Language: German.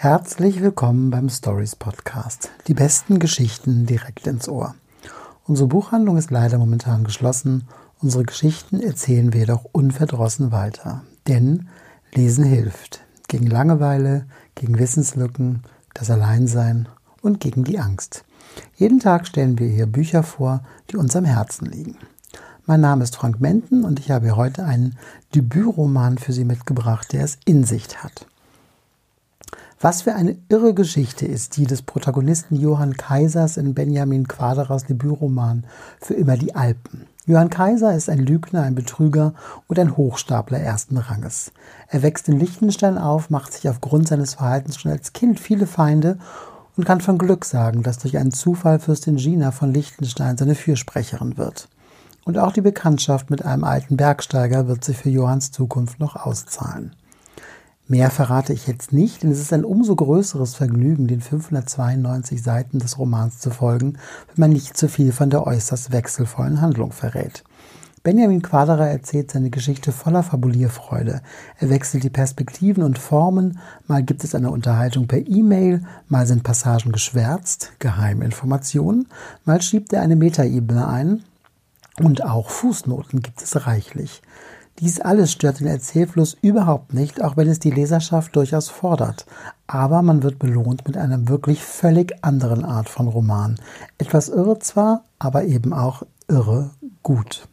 Herzlich willkommen beim Stories Podcast. Die besten Geschichten direkt ins Ohr. Unsere Buchhandlung ist leider momentan geschlossen. Unsere Geschichten erzählen wir jedoch unverdrossen weiter. Denn Lesen hilft. Gegen Langeweile, gegen Wissenslücken, das Alleinsein und gegen die Angst. Jeden Tag stellen wir hier Bücher vor, die uns am Herzen liegen. Mein Name ist Frank Menten und ich habe heute einen Debütroman für Sie mitgebracht, der es in sich hat. Was für eine irre Geschichte ist die des Protagonisten Johann Kaisers in Benjamin Quaderers Debütroman Für immer die Alpen. Johann Kaiser ist ein Lügner, ein Betrüger und ein Hochstapler ersten Ranges. Er wächst in Liechtenstein auf, macht sich aufgrund seines Verhaltens schon als Kind viele Feinde und kann von Glück sagen, dass durch einen Zufall Fürstin Gina von Liechtenstein seine Fürsprecherin wird. Und auch die Bekanntschaft mit einem alten Bergsteiger wird sich für Johanns Zukunft noch auszahlen. Mehr verrate ich jetzt nicht, denn es ist ein umso größeres Vergnügen, den 592 Seiten des Romans zu folgen, wenn man nicht zu viel von der äußerst wechselvollen Handlung verrät. Benjamin Quaderer erzählt seine Geschichte voller Fabulierfreude. Er wechselt die Perspektiven und Formen, mal gibt es eine Unterhaltung per E-Mail, mal sind Passagen geschwärzt, Geheiminformationen, mal schiebt er eine Metaebene ein und auch Fußnoten gibt es reichlich. Dies alles stört den Erzählfluss überhaupt nicht, auch wenn es die Leserschaft durchaus fordert. Aber man wird belohnt mit einer wirklich völlig anderen Art von Roman. Etwas irre zwar, aber eben auch irre gut.